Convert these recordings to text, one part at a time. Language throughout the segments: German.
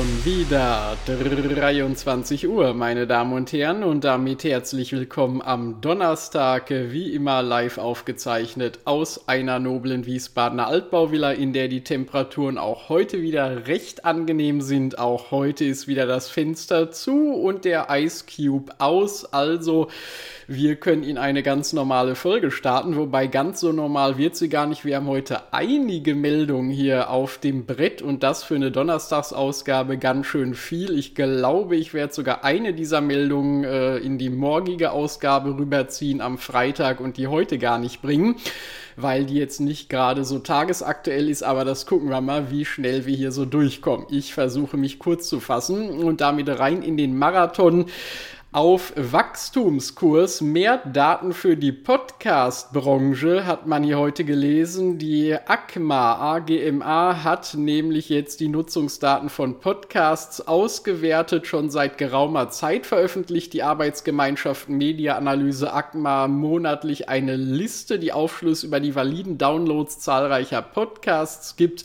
Schon wieder 23 Uhr, meine Damen und Herren, und damit herzlich willkommen am Donnerstag, wie immer live aufgezeichnet aus einer noblen Wiesbadener Altbauvilla, in der die Temperaturen auch heute wieder recht angenehm sind. Auch heute ist wieder das Fenster zu und der Ice Cube aus, also wir können in eine ganz normale Folge starten, wobei ganz so normal wird sie gar nicht. Wir haben heute einige Meldungen hier auf dem Brett und das für eine Donnerstagsausgabe ganz schön viel. Ich glaube, ich werde sogar eine dieser Meldungen äh, in die morgige Ausgabe rüberziehen am Freitag und die heute gar nicht bringen weil die jetzt nicht gerade so tagesaktuell ist, aber das gucken wir mal, wie schnell wir hier so durchkommen. Ich versuche mich kurz zu fassen und damit rein in den Marathon auf Wachstumskurs. Mehr Daten für die Podcast-Branche hat man hier heute gelesen. Die ACMA, AGMA, hat nämlich jetzt die Nutzungsdaten von Podcasts ausgewertet, schon seit geraumer Zeit veröffentlicht die Arbeitsgemeinschaft Media Analyse ACMA monatlich eine Liste, die Aufschluss über die validen Downloads zahlreicher Podcasts gibt.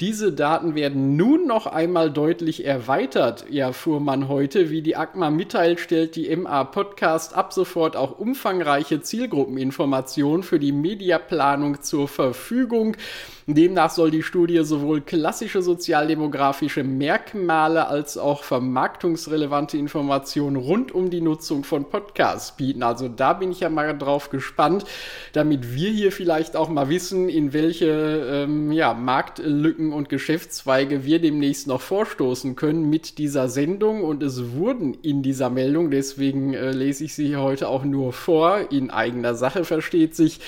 Diese Daten werden nun noch einmal deutlich erweitert, erfuhr man heute, wie die ACMA mitteilt, stellt stellt die MA Podcast ab sofort auch umfangreiche Zielgruppeninformationen für die Mediaplanung zur Verfügung. Demnach soll die Studie sowohl klassische sozialdemografische Merkmale als auch vermarktungsrelevante Informationen rund um die Nutzung von Podcasts bieten. Also da bin ich ja mal drauf gespannt, damit wir hier vielleicht auch mal wissen, in welche ähm, ja, Marktlücken und Geschäftszweige wir demnächst noch vorstoßen können mit dieser Sendung. Und es wurden in dieser Meldung, deswegen äh, lese ich sie heute auch nur vor, in eigener Sache versteht sich,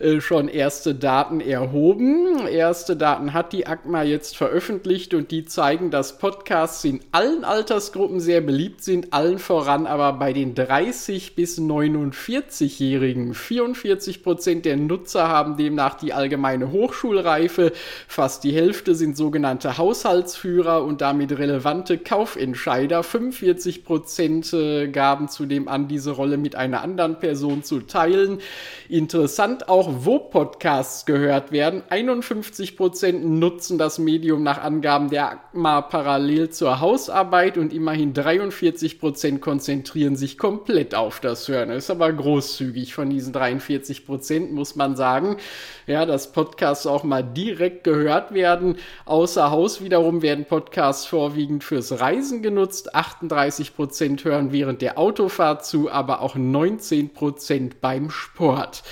äh, schon erste Daten erhoben. Erste Daten hat die ACMA jetzt veröffentlicht und die zeigen, dass Podcasts in allen Altersgruppen sehr beliebt sind, allen voran aber bei den 30 bis 49-Jährigen. 44 Prozent der Nutzer haben demnach die allgemeine Hochschulreife, fast die Hälfte sind sogenannte Haushaltsführer und damit relevante Kaufentscheider. 45 Prozent äh, gaben zudem an, diese Rolle mit einer anderen Person zu teilen. Interessant auch, wo Podcasts gehört werden. 51 51 Prozent nutzen das Medium nach Angaben der ACMA parallel zur Hausarbeit und immerhin 43 Prozent konzentrieren sich komplett auf das Hören. Ist aber großzügig von diesen 43 Prozent, muss man sagen. Ja, dass Podcasts auch mal direkt gehört werden. Außer Haus wiederum werden Podcasts vorwiegend fürs Reisen genutzt. 38 Prozent hören während der Autofahrt zu, aber auch 19 Prozent beim Sport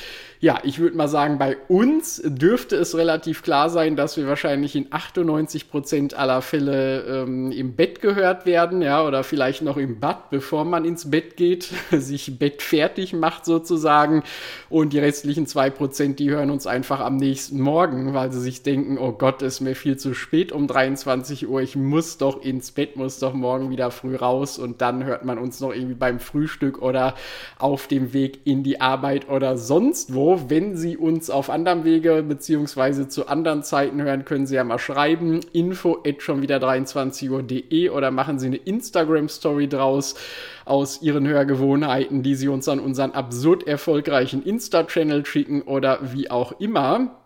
ja, ich würde mal sagen, bei uns dürfte es relativ klar sein, dass wir wahrscheinlich in 98 Prozent aller Fälle ähm, im Bett gehört werden, ja, oder vielleicht noch im Bad, bevor man ins Bett geht, sich Bett fertig macht sozusagen. Und die restlichen zwei Prozent, die hören uns einfach am nächsten Morgen, weil sie sich denken, oh Gott, ist mir viel zu spät um 23 Uhr, ich muss doch ins Bett, muss doch morgen wieder früh raus und dann hört man uns noch irgendwie beim Frühstück oder auf dem Weg in die Arbeit oder sonst wo wenn Sie uns auf anderem Wege beziehungsweise zu anderen Zeiten hören, können Sie ja mal schreiben. Info at schon wieder 23 Uhr.de oder machen Sie eine Instagram-Story draus aus Ihren Hörgewohnheiten, die Sie uns an unseren absurd erfolgreichen Insta-Channel schicken oder wie auch immer.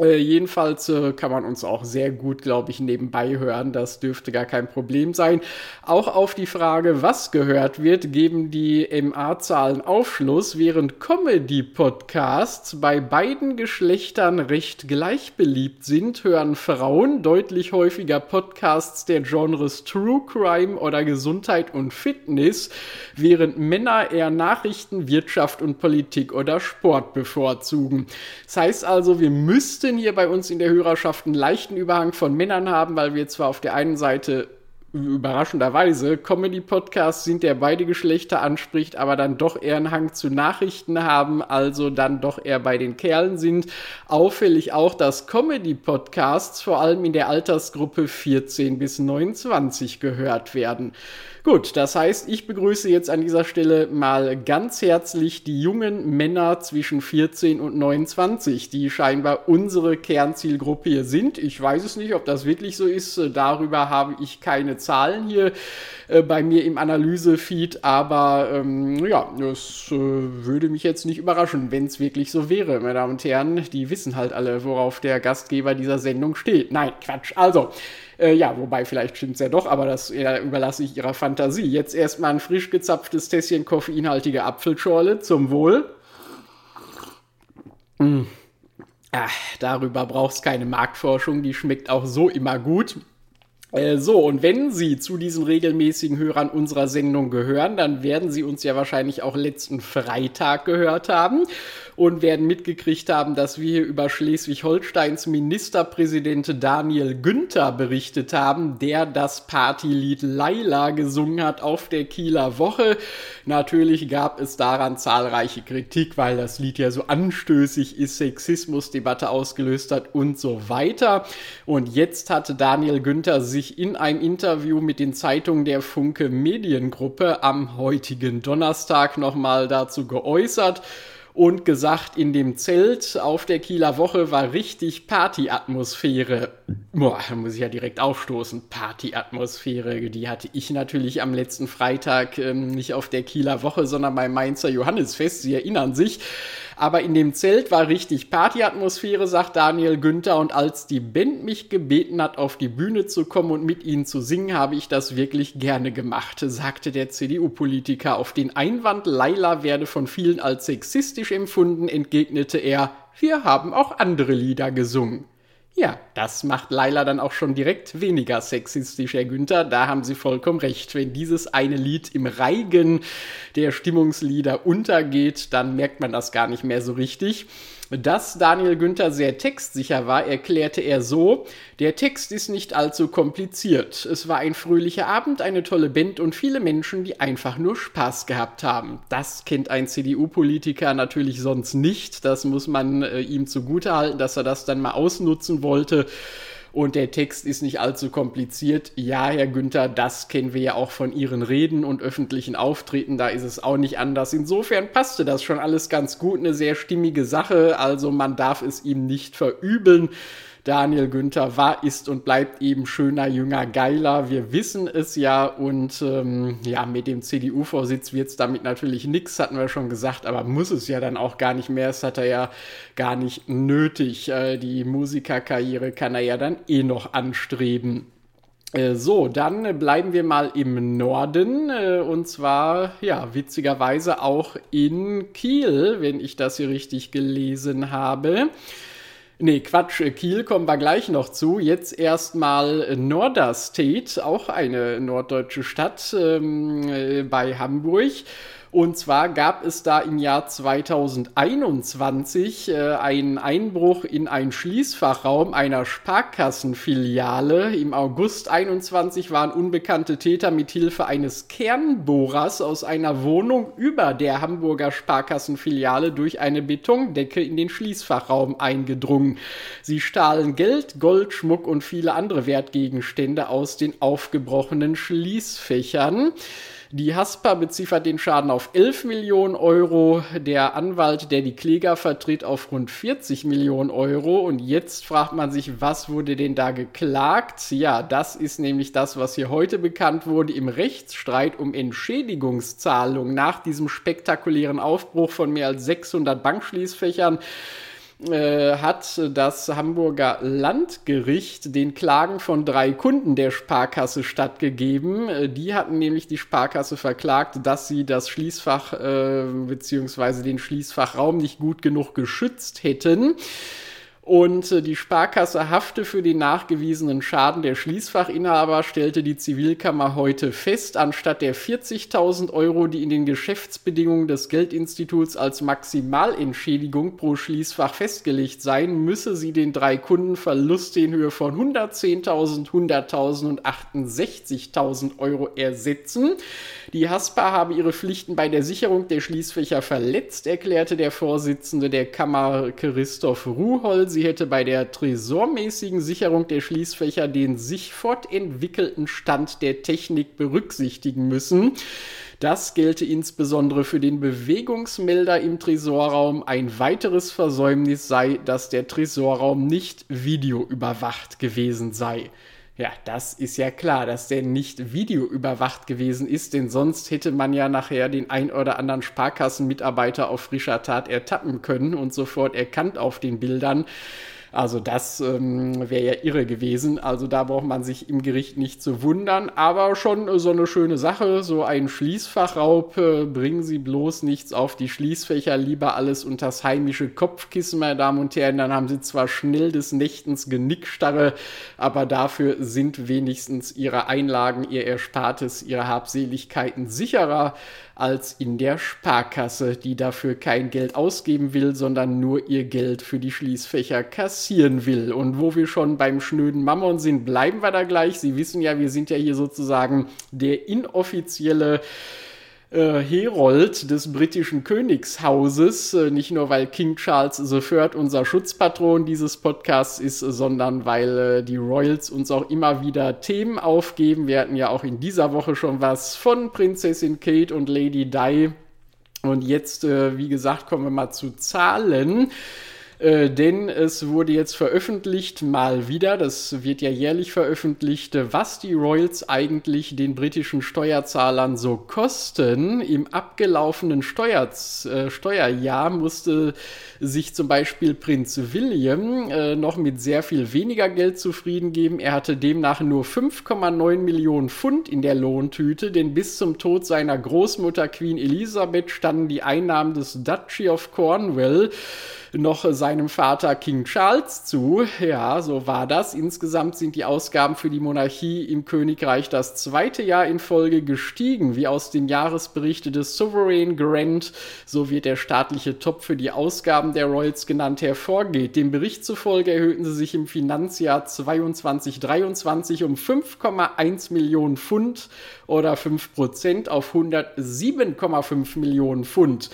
Äh, jedenfalls äh, kann man uns auch sehr gut, glaube ich, nebenbei hören. Das dürfte gar kein Problem sein. Auch auf die Frage, was gehört wird, geben die MA-Zahlen Aufschluss, während Comedy-Podcasts bei beiden Geschlechtern recht gleich beliebt sind, hören Frauen deutlich häufiger Podcasts der Genres True Crime oder Gesundheit und Fitness, während Männer eher Nachrichten, Wirtschaft und Politik oder Sport bevorzugen. Das heißt also, wir müssten hier bei uns in der Hörerschaft einen leichten Überhang von Männern haben, weil wir zwar auf der einen Seite überraschenderweise Comedy-Podcasts sind, der beide Geschlechter anspricht, aber dann doch eher einen Hang zu Nachrichten haben, also dann doch eher bei den Kerlen sind. Auffällig auch, dass Comedy-Podcasts vor allem in der Altersgruppe 14 bis 29 gehört werden. Gut, das heißt, ich begrüße jetzt an dieser Stelle mal ganz herzlich die jungen Männer zwischen 14 und 29, die scheinbar unsere Kernzielgruppe hier sind. Ich weiß es nicht, ob das wirklich so ist. Darüber habe ich keine Zahlen hier äh, bei mir im Analysefeed, aber ähm, ja, es äh, würde mich jetzt nicht überraschen, wenn es wirklich so wäre, meine Damen und Herren. Die wissen halt alle, worauf der Gastgeber dieser Sendung steht. Nein, Quatsch. Also, äh, ja, wobei vielleicht stimmt es ja doch, aber das äh, überlasse ich Ihrer Fantasie. Jetzt erstmal ein frisch gezapftes Tässchen koffeinhaltige Apfelschorle zum Wohl. Mm. Ach, darüber braucht es keine Marktforschung, die schmeckt auch so immer gut. Äh, so, und wenn Sie zu diesen regelmäßigen Hörern unserer Sendung gehören, dann werden Sie uns ja wahrscheinlich auch letzten Freitag gehört haben und werden mitgekriegt haben, dass wir hier über Schleswig-Holsteins Ministerpräsident Daniel Günther berichtet haben, der das Partylied Laila gesungen hat auf der Kieler Woche. Natürlich gab es daran zahlreiche Kritik, weil das Lied ja so anstößig ist, Sexismusdebatte ausgelöst hat und so weiter. Und jetzt hatte Daniel Günther sich in einem Interview mit den Zeitungen der Funke Mediengruppe am heutigen Donnerstag nochmal dazu geäußert und gesagt, in dem Zelt auf der Kieler Woche war richtig Partyatmosphäre. Boah, da muss ich ja direkt aufstoßen. Partyatmosphäre, die hatte ich natürlich am letzten Freitag ähm, nicht auf der Kieler Woche, sondern beim Mainzer Johannesfest. Sie erinnern sich. Aber in dem Zelt war richtig Partyatmosphäre, sagt Daniel Günther. Und als die Band mich gebeten hat, auf die Bühne zu kommen und mit ihnen zu singen, habe ich das wirklich gerne gemacht, sagte der CDU-Politiker. Auf den Einwand, Laila werde von vielen als sexistisch empfunden, entgegnete er, wir haben auch andere Lieder gesungen. Ja, das macht Laila dann auch schon direkt weniger sexistisch, Herr Günther. Da haben Sie vollkommen recht. Wenn dieses eine Lied im Reigen der Stimmungslieder untergeht, dann merkt man das gar nicht mehr so richtig. Dass Daniel Günther sehr textsicher war, erklärte er so, der Text ist nicht allzu kompliziert. Es war ein fröhlicher Abend, eine tolle Band und viele Menschen, die einfach nur Spaß gehabt haben. Das kennt ein CDU-Politiker natürlich sonst nicht. Das muss man äh, ihm zugutehalten, dass er das dann mal ausnutzen wollte und der Text ist nicht allzu kompliziert. Ja, Herr Günther, das kennen wir ja auch von Ihren Reden und öffentlichen Auftreten, da ist es auch nicht anders. Insofern passte das schon alles ganz gut, eine sehr stimmige Sache, also man darf es ihm nicht verübeln. Daniel Günther war, ist und bleibt eben schöner, jünger, geiler. Wir wissen es ja und ähm, ja, mit dem CDU-Vorsitz wird es damit natürlich nichts, hatten wir schon gesagt, aber muss es ja dann auch gar nicht mehr. Das hat er ja gar nicht nötig. Äh, die Musikerkarriere kann er ja dann eh noch anstreben. Äh, so, dann bleiben wir mal im Norden äh, und zwar, ja, witzigerweise auch in Kiel, wenn ich das hier richtig gelesen habe. Nee, Quatsch, Kiel kommen wir gleich noch zu. Jetzt erstmal Norderstedt, auch eine norddeutsche Stadt ähm, äh, bei Hamburg. Und zwar gab es da im Jahr 2021 äh, einen Einbruch in einen Schließfachraum einer Sparkassenfiliale. Im August 21 waren unbekannte Täter mit Hilfe eines Kernbohrers aus einer Wohnung über der Hamburger Sparkassenfiliale durch eine Betondecke in den Schließfachraum eingedrungen. Sie stahlen Geld, Gold, Schmuck und viele andere Wertgegenstände aus den aufgebrochenen Schließfächern. Die Haspa beziffert den Schaden auf 11 Millionen Euro, der Anwalt, der die Kläger vertritt, auf rund 40 Millionen Euro. Und jetzt fragt man sich, was wurde denn da geklagt? Ja, das ist nämlich das, was hier heute bekannt wurde im Rechtsstreit um Entschädigungszahlung nach diesem spektakulären Aufbruch von mehr als 600 Bankschließfächern hat das Hamburger Landgericht den Klagen von drei Kunden der Sparkasse stattgegeben. Äh, die hatten nämlich die Sparkasse verklagt, dass sie das Schließfach äh, bzw. den Schließfachraum nicht gut genug geschützt hätten. Und äh, die Sparkasse hafte für den nachgewiesenen Schaden der Schließfachinhaber, stellte die Zivilkammer heute fest. Anstatt der 40.000 Euro, die in den Geschäftsbedingungen des Geldinstituts als Maximalentschädigung pro Schließfach festgelegt seien, müsse sie den drei Kunden Verluste in Höhe von 110.000, 100.000 und 68.000 Euro ersetzen. Die Haspa habe ihre Pflichten bei der Sicherung der Schließfächer verletzt, erklärte der Vorsitzende der Kammer Christoph Ruhol. Sie hätte bei der tresormäßigen Sicherung der Schließfächer den sich fortentwickelten Stand der Technik berücksichtigen müssen. Das gelte insbesondere für den Bewegungsmelder im Tresorraum. Ein weiteres Versäumnis sei, dass der Tresorraum nicht videoüberwacht gewesen sei. Ja, das ist ja klar, dass der nicht videoüberwacht gewesen ist, denn sonst hätte man ja nachher den ein oder anderen Sparkassenmitarbeiter auf frischer Tat ertappen können und sofort erkannt auf den Bildern. Also das ähm, wäre ja irre gewesen. Also da braucht man sich im Gericht nicht zu wundern. Aber schon äh, so eine schöne Sache, so ein Schließfachraub, äh, bringen Sie bloß nichts auf die Schließfächer, lieber alles unters heimische Kopfkissen, meine Damen und Herren. Dann haben Sie zwar schnell des Nächtens Genickstarre, aber dafür sind wenigstens Ihre Einlagen, Ihr Erspartes, Ihre Habseligkeiten sicherer als in der Sparkasse, die dafür kein Geld ausgeben will, sondern nur ihr Geld für die Schließfächer kassieren will. Und wo wir schon beim schnöden Mammon sind, bleiben wir da gleich. Sie wissen ja, wir sind ja hier sozusagen der inoffizielle äh, Herold des britischen Königshauses, äh, nicht nur weil King Charles III unser Schutzpatron dieses Podcasts ist, sondern weil äh, die Royals uns auch immer wieder Themen aufgeben. Wir hatten ja auch in dieser Woche schon was von Prinzessin Kate und Lady Di. Und jetzt, äh, wie gesagt, kommen wir mal zu Zahlen. Äh, denn es wurde jetzt veröffentlicht, mal wieder, das wird ja jährlich veröffentlicht, was die Royals eigentlich den britischen Steuerzahlern so kosten. Im abgelaufenen Steuer, äh, Steuerjahr musste sich zum Beispiel Prinz William äh, noch mit sehr viel weniger Geld zufrieden geben. Er hatte demnach nur 5,9 Millionen Pfund in der Lohntüte, denn bis zum Tod seiner Großmutter Queen Elizabeth standen die Einnahmen des Duchy of Cornwall noch seinem Vater King Charles zu. Ja, so war das. Insgesamt sind die Ausgaben für die Monarchie im Königreich das zweite Jahr in Folge gestiegen, wie aus dem Jahresbericht des Sovereign Grant, so wird der staatliche Top für die Ausgaben der Royals genannt, hervorgeht. Dem Bericht zufolge erhöhten sie sich im Finanzjahr 22-23 um 5,1 Millionen Pfund oder 5 Prozent auf 107,5 Millionen Pfund.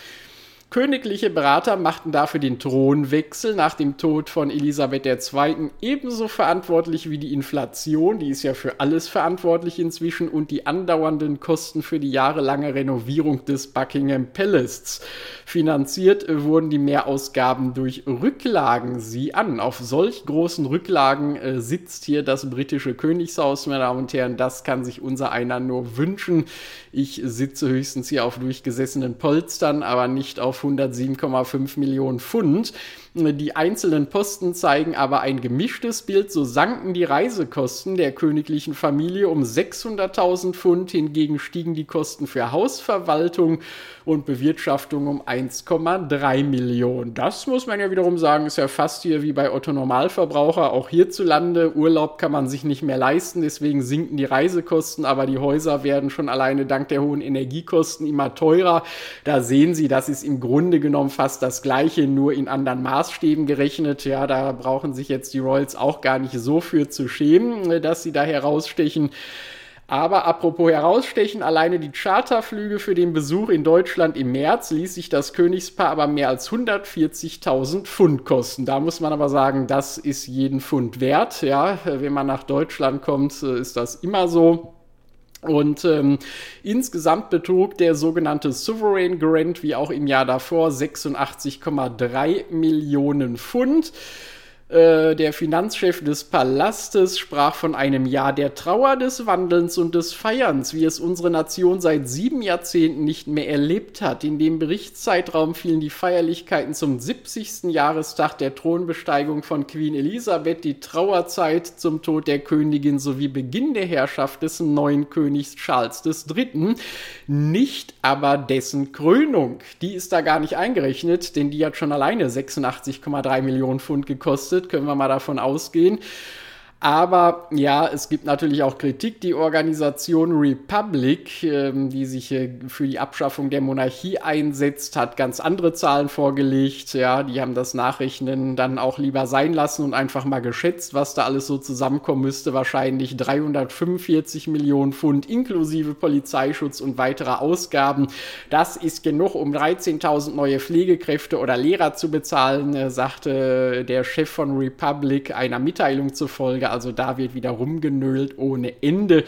Königliche Berater machten dafür den Thronwechsel nach dem Tod von Elisabeth II. ebenso verantwortlich wie die Inflation, die ist ja für alles verantwortlich inzwischen, und die andauernden Kosten für die jahrelange Renovierung des Buckingham Palace. Finanziert wurden die Mehrausgaben durch Rücklagen. Sieh an, auf solch großen Rücklagen äh, sitzt hier das britische Königshaus, meine Damen und Herren. Das kann sich unser einer nur wünschen. Ich sitze höchstens hier auf durchgesessenen Polstern, aber nicht auf 107,5 Millionen Pfund. Die einzelnen Posten zeigen aber ein gemischtes Bild. So sanken die Reisekosten der königlichen Familie um 600.000 Pfund. Hingegen stiegen die Kosten für Hausverwaltung und Bewirtschaftung um 1,3 Millionen. Das muss man ja wiederum sagen, ist ja fast hier wie bei Otto Normalverbraucher. Auch hierzulande Urlaub kann man sich nicht mehr leisten. Deswegen sinken die Reisekosten, aber die Häuser werden schon alleine dank der hohen Energiekosten immer teurer. Da sehen Sie, das ist im Grunde genommen fast das Gleiche, nur in anderen Maßen. Maßstäben gerechnet. Ja, da brauchen sich jetzt die Royals auch gar nicht so für zu schämen, äh, dass sie da herausstechen. Aber apropos herausstechen, alleine die Charterflüge für den Besuch in Deutschland im März ließ sich das Königspaar aber mehr als 140.000 Pfund kosten. Da muss man aber sagen, das ist jeden Pfund wert. Ja, wenn man nach Deutschland kommt, äh, ist das immer so. Und ähm, insgesamt betrug der sogenannte Sovereign Grant wie auch im Jahr davor 86,3 Millionen Pfund. Äh, der Finanzchef des Palastes sprach von einem Jahr der Trauer, des Wandelns und des Feierns, wie es unsere Nation seit sieben Jahrzehnten nicht mehr erlebt hat. In dem Berichtszeitraum fielen die Feierlichkeiten zum 70. Jahrestag der Thronbesteigung von Queen Elisabeth, die Trauerzeit zum Tod der Königin sowie Beginn der Herrschaft des neuen Königs Charles III. Nicht aber dessen Krönung. Die ist da gar nicht eingerechnet, denn die hat schon alleine 86,3 Millionen Pfund gekostet können wir mal davon ausgehen. Aber ja, es gibt natürlich auch Kritik. Die Organisation Republic, ähm, die sich äh, für die Abschaffung der Monarchie einsetzt, hat ganz andere Zahlen vorgelegt. Ja, die haben das Nachrechnen dann auch lieber sein lassen und einfach mal geschätzt, was da alles so zusammenkommen müsste. Wahrscheinlich 345 Millionen Pfund inklusive Polizeischutz und weiterer Ausgaben. Das ist genug, um 13.000 neue Pflegekräfte oder Lehrer zu bezahlen, äh, sagte der Chef von Republic einer Mitteilung zufolge. Also da wird wieder rumgenölt ohne Ende.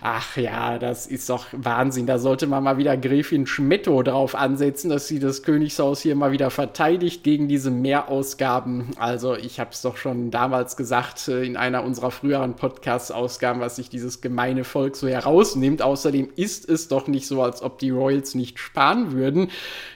Ach ja, das ist doch Wahnsinn. Da sollte man mal wieder Gräfin Schmetto drauf ansetzen, dass sie das Königshaus hier mal wieder verteidigt gegen diese Mehrausgaben. Also ich habe es doch schon damals gesagt äh, in einer unserer früheren Podcast-Ausgaben, was sich dieses gemeine Volk so herausnimmt. Außerdem ist es doch nicht so, als ob die Royals nicht sparen würden.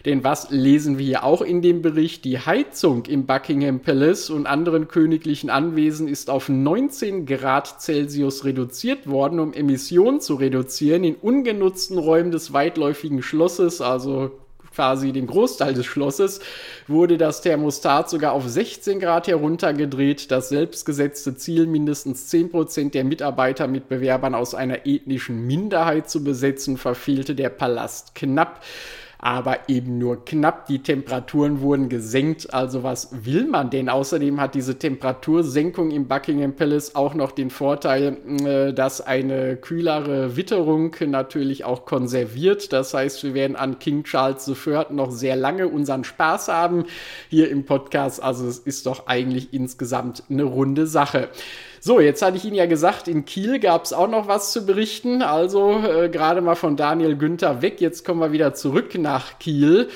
Denn was lesen wir hier auch in dem Bericht? Die Heizung im Buckingham Palace und anderen königlichen Anwesen ist auf 19 Grad Celsius reduziert worden, um Emissionen Emissionen zu reduzieren in ungenutzten Räumen des weitläufigen Schlosses, also quasi den Großteil des Schlosses, wurde das Thermostat sogar auf 16 Grad heruntergedreht. Das selbstgesetzte Ziel, mindestens 10 Prozent der Mitarbeiter mit Bewerbern aus einer ethnischen Minderheit zu besetzen, verfehlte der Palast knapp aber eben nur knapp. Die Temperaturen wurden gesenkt. Also was will man denn? Außerdem hat diese Temperatursenkung im Buckingham Palace auch noch den Vorteil, äh, dass eine kühlere Witterung natürlich auch konserviert. Das heißt, wir werden an King Charles III noch sehr lange unseren Spaß haben hier im Podcast. Also es ist doch eigentlich insgesamt eine runde Sache. So, jetzt hatte ich Ihnen ja gesagt, in Kiel gab es auch noch was zu berichten. Also äh, gerade mal von Daniel Günther weg. Jetzt kommen wir wieder zurück nach Kiel.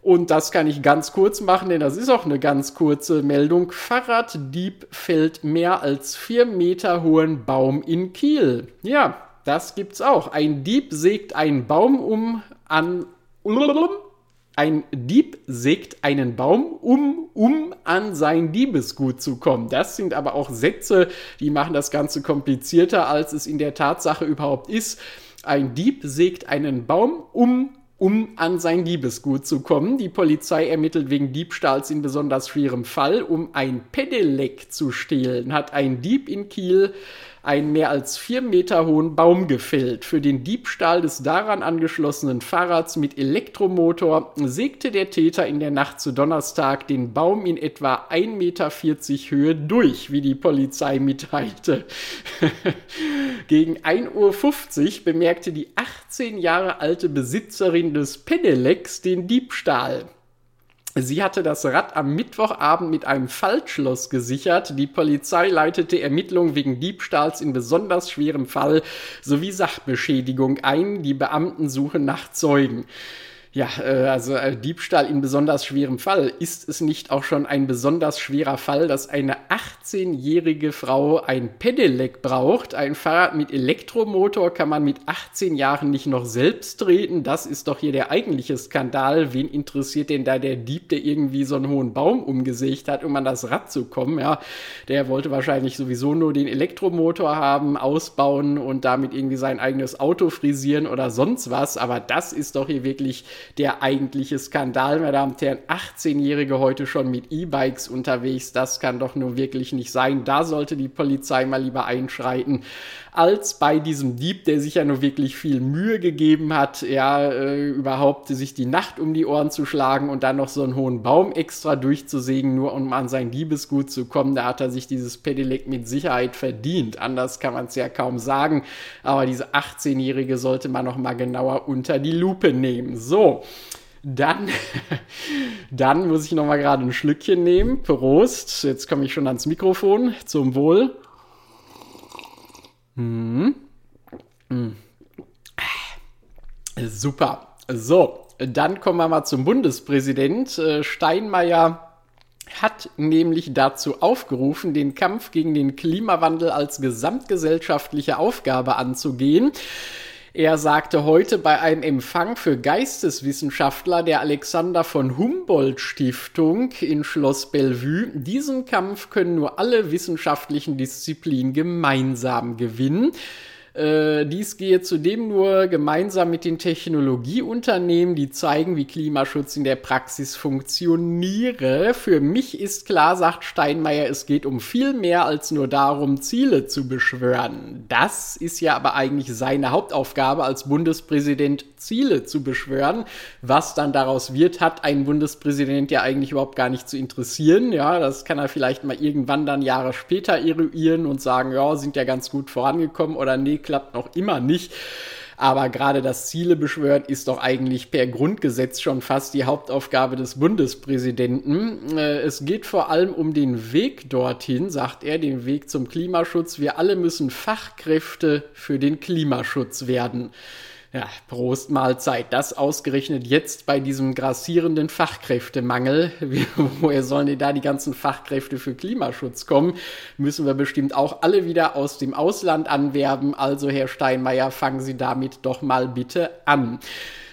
Und das kann ich ganz kurz machen, denn das ist auch eine ganz kurze Meldung. Fahrraddieb fällt mehr als vier Meter hohen Baum in Kiel. Ja, das gibt's auch. Ein Dieb sägt einen Baum um an ein Dieb sägt einen Baum, um, um an sein Diebesgut zu kommen. Das sind aber auch Sätze, die machen das Ganze komplizierter, als es in der Tatsache überhaupt ist. Ein Dieb sägt einen Baum, um um an sein Diebesgut zu kommen. Die Polizei ermittelt wegen Diebstahls in besonders schwerem Fall. Um ein Pedelec zu stehlen, hat ein Dieb in Kiel einen mehr als vier Meter hohen Baum gefällt. Für den Diebstahl des daran angeschlossenen Fahrrads mit Elektromotor sägte der Täter in der Nacht zu Donnerstag den Baum in etwa 1,40 Meter Höhe durch, wie die Polizei mitteilte. Gegen 1.50 Uhr bemerkte die 18 Jahre alte Besitzerin des Pedelecs den Diebstahl. Sie hatte das Rad am Mittwochabend mit einem Faltschloss gesichert. Die Polizei leitete Ermittlungen wegen Diebstahls in besonders schwerem Fall sowie Sachbeschädigung ein. Die Beamten suchen nach Zeugen. Ja, äh, also äh, Diebstahl in besonders schwerem Fall. Ist es nicht auch schon ein besonders schwerer Fall, dass eine 18-jährige Frau ein Pedelec braucht? Ein Fahrrad mit Elektromotor kann man mit 18 Jahren nicht noch selbst treten. Das ist doch hier der eigentliche Skandal. Wen interessiert denn da der Dieb, der irgendwie so einen hohen Baum umgesägt hat, um an das Rad zu kommen? Ja, der wollte wahrscheinlich sowieso nur den Elektromotor haben, ausbauen und damit irgendwie sein eigenes Auto frisieren oder sonst was. Aber das ist doch hier wirklich der eigentliche Skandal, meine Damen und Herren. 18-Jährige heute schon mit E-Bikes unterwegs, das kann doch nur wirklich nicht sein. Da sollte die Polizei mal lieber einschreiten als bei diesem Dieb, der sich ja nur wirklich viel Mühe gegeben hat, ja, äh, überhaupt sich die Nacht um die Ohren zu schlagen und dann noch so einen hohen Baum extra durchzusägen, nur um an sein Diebesgut zu kommen. Da hat er sich dieses Pedelec mit Sicherheit verdient. Anders kann man es ja kaum sagen. Aber diese 18-Jährige sollte man noch mal genauer unter die Lupe nehmen. So. Dann, dann muss ich noch mal gerade ein Schlückchen nehmen. Prost. Jetzt komme ich schon ans Mikrofon. Zum Wohl. Mhm. Mhm. Super. So, dann kommen wir mal zum Bundespräsident. Äh, Steinmeier hat nämlich dazu aufgerufen, den Kampf gegen den Klimawandel als gesamtgesellschaftliche Aufgabe anzugehen. Er sagte heute bei einem Empfang für Geisteswissenschaftler der Alexander von Humboldt Stiftung in Schloss Bellevue, diesen Kampf können nur alle wissenschaftlichen Disziplinen gemeinsam gewinnen. Äh, dies gehe zudem nur gemeinsam mit den Technologieunternehmen, die zeigen, wie Klimaschutz in der Praxis funktioniere. Für mich ist klar, sagt Steinmeier, es geht um viel mehr als nur darum, Ziele zu beschwören. Das ist ja aber eigentlich seine Hauptaufgabe als Bundespräsident, Ziele zu beschwören. Was dann daraus wird, hat ein Bundespräsident ja eigentlich überhaupt gar nicht zu interessieren. Ja, das kann er vielleicht mal irgendwann dann Jahre später eruieren und sagen, ja, sind ja ganz gut vorangekommen oder nee, klappt noch immer nicht. Aber gerade das Ziele beschwören ist doch eigentlich per Grundgesetz schon fast die Hauptaufgabe des Bundespräsidenten. Äh, es geht vor allem um den Weg dorthin, sagt er, den Weg zum Klimaschutz. Wir alle müssen Fachkräfte für den Klimaschutz werden. Ja, Prost Mahlzeit. Das ausgerechnet jetzt bei diesem grassierenden Fachkräftemangel. Woher sollen denn da die ganzen Fachkräfte für Klimaschutz kommen? Müssen wir bestimmt auch alle wieder aus dem Ausland anwerben. Also, Herr Steinmeier, fangen Sie damit doch mal bitte an.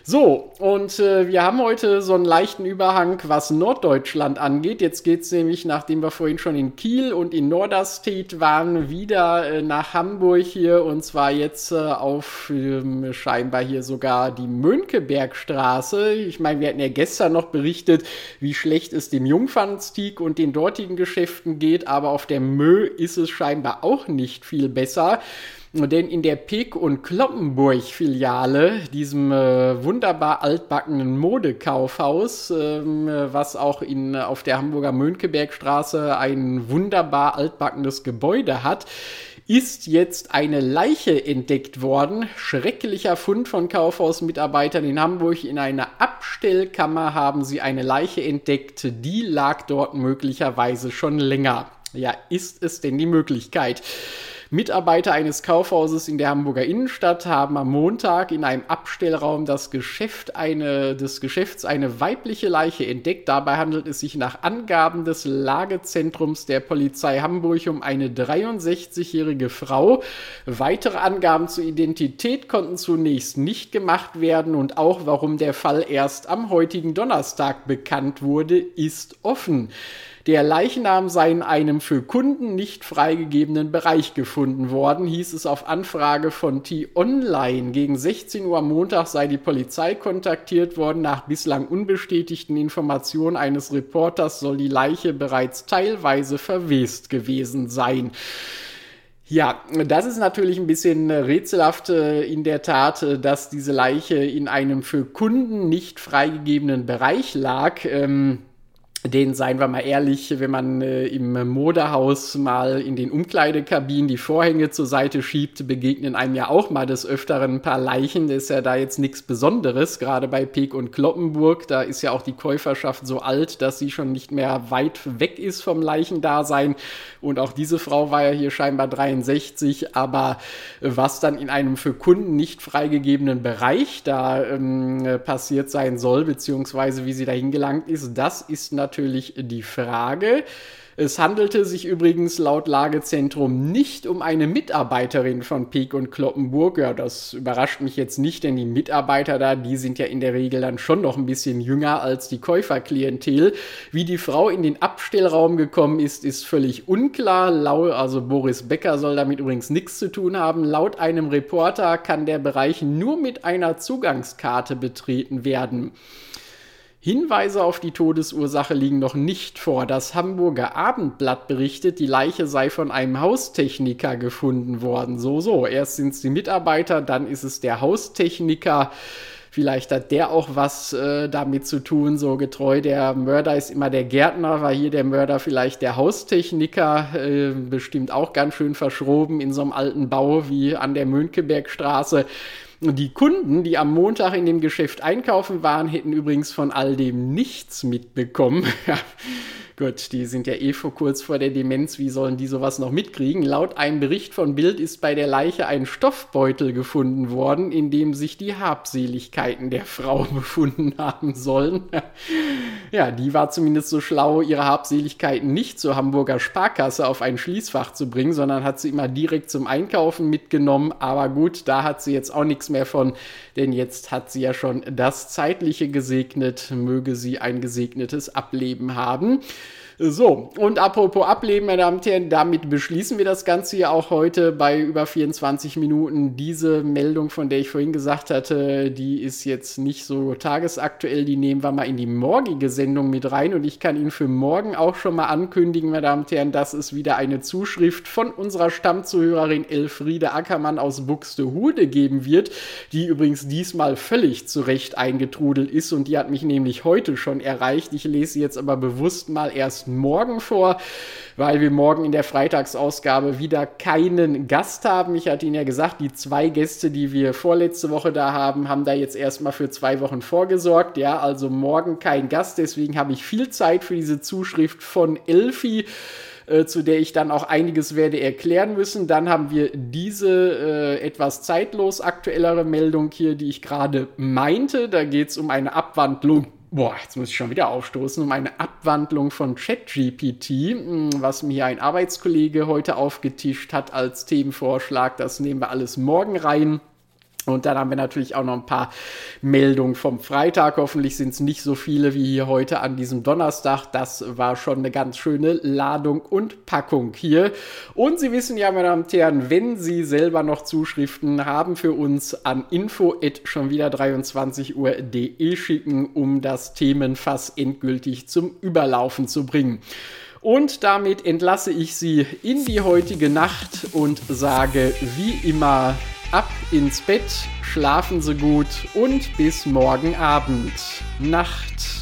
So, und äh, wir haben heute so einen leichten Überhang, was Norddeutschland angeht. Jetzt geht es nämlich, nachdem wir vorhin schon in Kiel und in Norderstedt waren, wieder äh, nach Hamburg hier und zwar jetzt äh, auf ähm, scheinbar hier sogar die Mönckebergstraße. Ich meine, wir hatten ja gestern noch berichtet, wie schlecht es dem Jungfernstieg und den dortigen Geschäften geht, aber auf der Mö ist es scheinbar auch nicht viel besser. Denn in der Peek- und Kloppenburg-Filiale, diesem äh, wunderbar altbackenen Modekaufhaus, ähm, was auch in, auf der Hamburger Mönckebergstraße ein wunderbar altbackenes Gebäude hat, ist jetzt eine Leiche entdeckt worden. Schrecklicher Fund von Kaufhausmitarbeitern in Hamburg. In einer Abstellkammer haben sie eine Leiche entdeckt. Die lag dort möglicherweise schon länger. Ja, ist es denn die Möglichkeit? Mitarbeiter eines Kaufhauses in der Hamburger Innenstadt haben am Montag in einem Abstellraum das Geschäft eine, des Geschäfts eine weibliche Leiche entdeckt. Dabei handelt es sich nach Angaben des Lagezentrums der Polizei Hamburg um eine 63-jährige Frau. Weitere Angaben zur Identität konnten zunächst nicht gemacht werden und auch warum der Fall erst am heutigen Donnerstag bekannt wurde, ist offen. Der Leichnam sei in einem für Kunden nicht freigegebenen Bereich gefunden worden, hieß es auf Anfrage von T-Online. Gegen 16 Uhr am Montag sei die Polizei kontaktiert worden. Nach bislang unbestätigten Informationen eines Reporters soll die Leiche bereits teilweise verwest gewesen sein. Ja, das ist natürlich ein bisschen rätselhaft äh, in der Tat, äh, dass diese Leiche in einem für Kunden nicht freigegebenen Bereich lag. Ähm den, seien wir mal ehrlich, wenn man äh, im Modehaus mal in den Umkleidekabinen die Vorhänge zur Seite schiebt, begegnen einem ja auch mal des Öfteren ein paar Leichen. Das ist ja da jetzt nichts Besonderes, gerade bei Peek und Kloppenburg. Da ist ja auch die Käuferschaft so alt, dass sie schon nicht mehr weit weg ist vom Leichendasein. Und auch diese Frau war ja hier scheinbar 63. Aber was dann in einem für Kunden nicht freigegebenen Bereich da ähm, passiert sein soll, beziehungsweise wie sie dahin gelangt ist, das ist natürlich natürlich die Frage. Es handelte sich übrigens laut Lagezentrum nicht um eine Mitarbeiterin von Peek und Kloppenburg. Ja, das überrascht mich jetzt nicht, denn die Mitarbeiter da, die sind ja in der Regel dann schon noch ein bisschen jünger als die Käuferklientel. Wie die Frau in den Abstellraum gekommen ist, ist völlig unklar. Also Boris Becker soll damit übrigens nichts zu tun haben. Laut einem Reporter kann der Bereich nur mit einer Zugangskarte betreten werden. Hinweise auf die Todesursache liegen noch nicht vor. Das Hamburger Abendblatt berichtet, die Leiche sei von einem Haustechniker gefunden worden. So, so. Erst sind es die Mitarbeiter, dann ist es der Haustechniker. Vielleicht hat der auch was äh, damit zu tun, so getreu. Der Mörder ist immer der Gärtner, war hier der Mörder vielleicht der Haustechniker, äh, bestimmt auch ganz schön verschroben in so einem alten Bau wie an der Mönckebergstraße. Die Kunden, die am Montag in dem Geschäft einkaufen waren, hätten übrigens von all dem nichts mitbekommen. Gut, die sind ja eh vor kurz vor der Demenz, wie sollen die sowas noch mitkriegen? Laut einem Bericht von Bild ist bei der Leiche ein Stoffbeutel gefunden worden, in dem sich die Habseligkeiten der Frau befunden haben sollen. ja, die war zumindest so schlau, ihre Habseligkeiten nicht zur Hamburger Sparkasse auf ein Schließfach zu bringen, sondern hat sie immer direkt zum Einkaufen mitgenommen. Aber gut, da hat sie jetzt auch nichts mehr von, denn jetzt hat sie ja schon das Zeitliche gesegnet. Möge sie ein gesegnetes Ableben haben. So, und apropos Ableben, meine Damen und Herren, damit beschließen wir das Ganze ja auch heute bei über 24 Minuten. Diese Meldung, von der ich vorhin gesagt hatte, die ist jetzt nicht so tagesaktuell, die nehmen wir mal in die morgige Sendung mit rein und ich kann Ihnen für morgen auch schon mal ankündigen, meine Damen und Herren, dass es wieder eine Zuschrift von unserer Stammzuhörerin Elfriede Ackermann aus Buxtehude geben wird, die übrigens diesmal völlig zurecht eingetrudelt ist und die hat mich nämlich heute schon erreicht. Ich lese jetzt aber bewusst mal erst morgen vor, weil wir morgen in der Freitagsausgabe wieder keinen Gast haben. Ich hatte Ihnen ja gesagt, die zwei Gäste, die wir vorletzte Woche da haben, haben da jetzt erstmal für zwei Wochen vorgesorgt. Ja, also morgen kein Gast. Deswegen habe ich viel Zeit für diese Zuschrift von Elfi äh, zu der ich dann auch einiges werde erklären müssen. Dann haben wir diese äh, etwas zeitlos aktuellere Meldung hier, die ich gerade meinte. Da geht es um eine Abwandlung Boah, jetzt muss ich schon wieder aufstoßen, um eine Abwandlung von ChatGPT, hm, was mir ein Arbeitskollege heute aufgetischt hat als Themenvorschlag. Das nehmen wir alles morgen rein. Und dann haben wir natürlich auch noch ein paar Meldungen vom Freitag. Hoffentlich sind es nicht so viele wie hier heute an diesem Donnerstag. Das war schon eine ganz schöne Ladung und Packung hier. Und Sie wissen ja, meine Damen und Herren, wenn Sie selber noch Zuschriften haben für uns an info schon wieder 23 Uhr.de schicken, um das Themenfass endgültig zum Überlaufen zu bringen. Und damit entlasse ich Sie in die heutige Nacht und sage wie immer ab ins Bett, schlafen Sie gut und bis morgen Abend. Nacht.